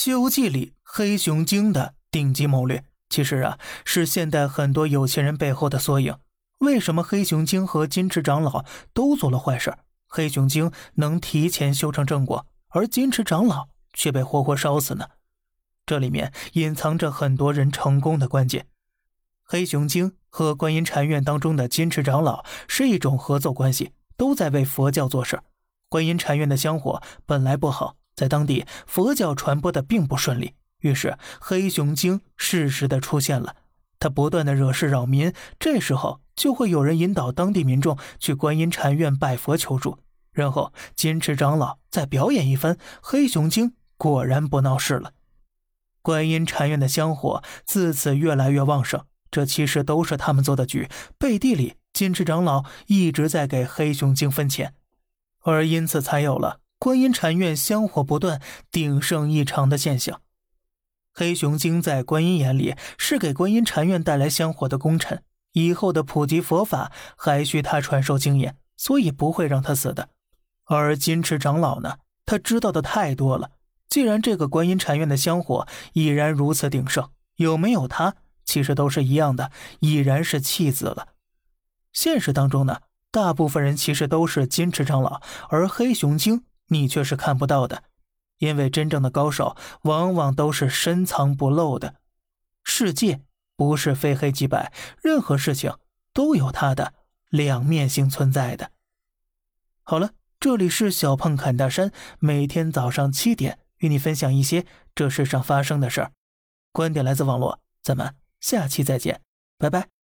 西游记》里黑熊精的顶级谋略，其实啊是现代很多有钱人背后的缩影。为什么黑熊精和金池长老都做了坏事？黑熊精能提前修成正果，而金池长老却被活活烧死呢？这里面隐藏着很多人成功的关键。黑熊精和观音禅院当中的金池长老是一种合作关系，都在为佛教做事。观音禅院的香火本来不好，在当地佛教传播的并不顺利，于是黑熊精适时的出现了。他不断的惹事扰民，这时候就会有人引导当地民众去观音禅院拜佛求助，然后金池长老再表演一番，黑熊精果然不闹事了。观音禅院的香火自此越来越旺盛，这其实都是他们做的局，背地里金池长老一直在给黑熊精分钱，而因此才有了观音禅院香火不断、鼎盛异常的现象。黑熊精在观音眼里是给观音禅院带来香火的功臣，以后的普及佛法还需他传授经验，所以不会让他死的。而金池长老呢，他知道的太多了。既然这个观音禅院的香火已然如此鼎盛，有没有他其实都是一样的，已然是弃子了。现实当中呢，大部分人其实都是金池长老，而黑熊精你却是看不到的。因为真正的高手往往都是深藏不露的，世界不是非黑即白，任何事情都有它的两面性存在的。好了，这里是小胖侃大山，每天早上七点与你分享一些这世上发生的事儿，观点来自网络，咱们下期再见，拜拜。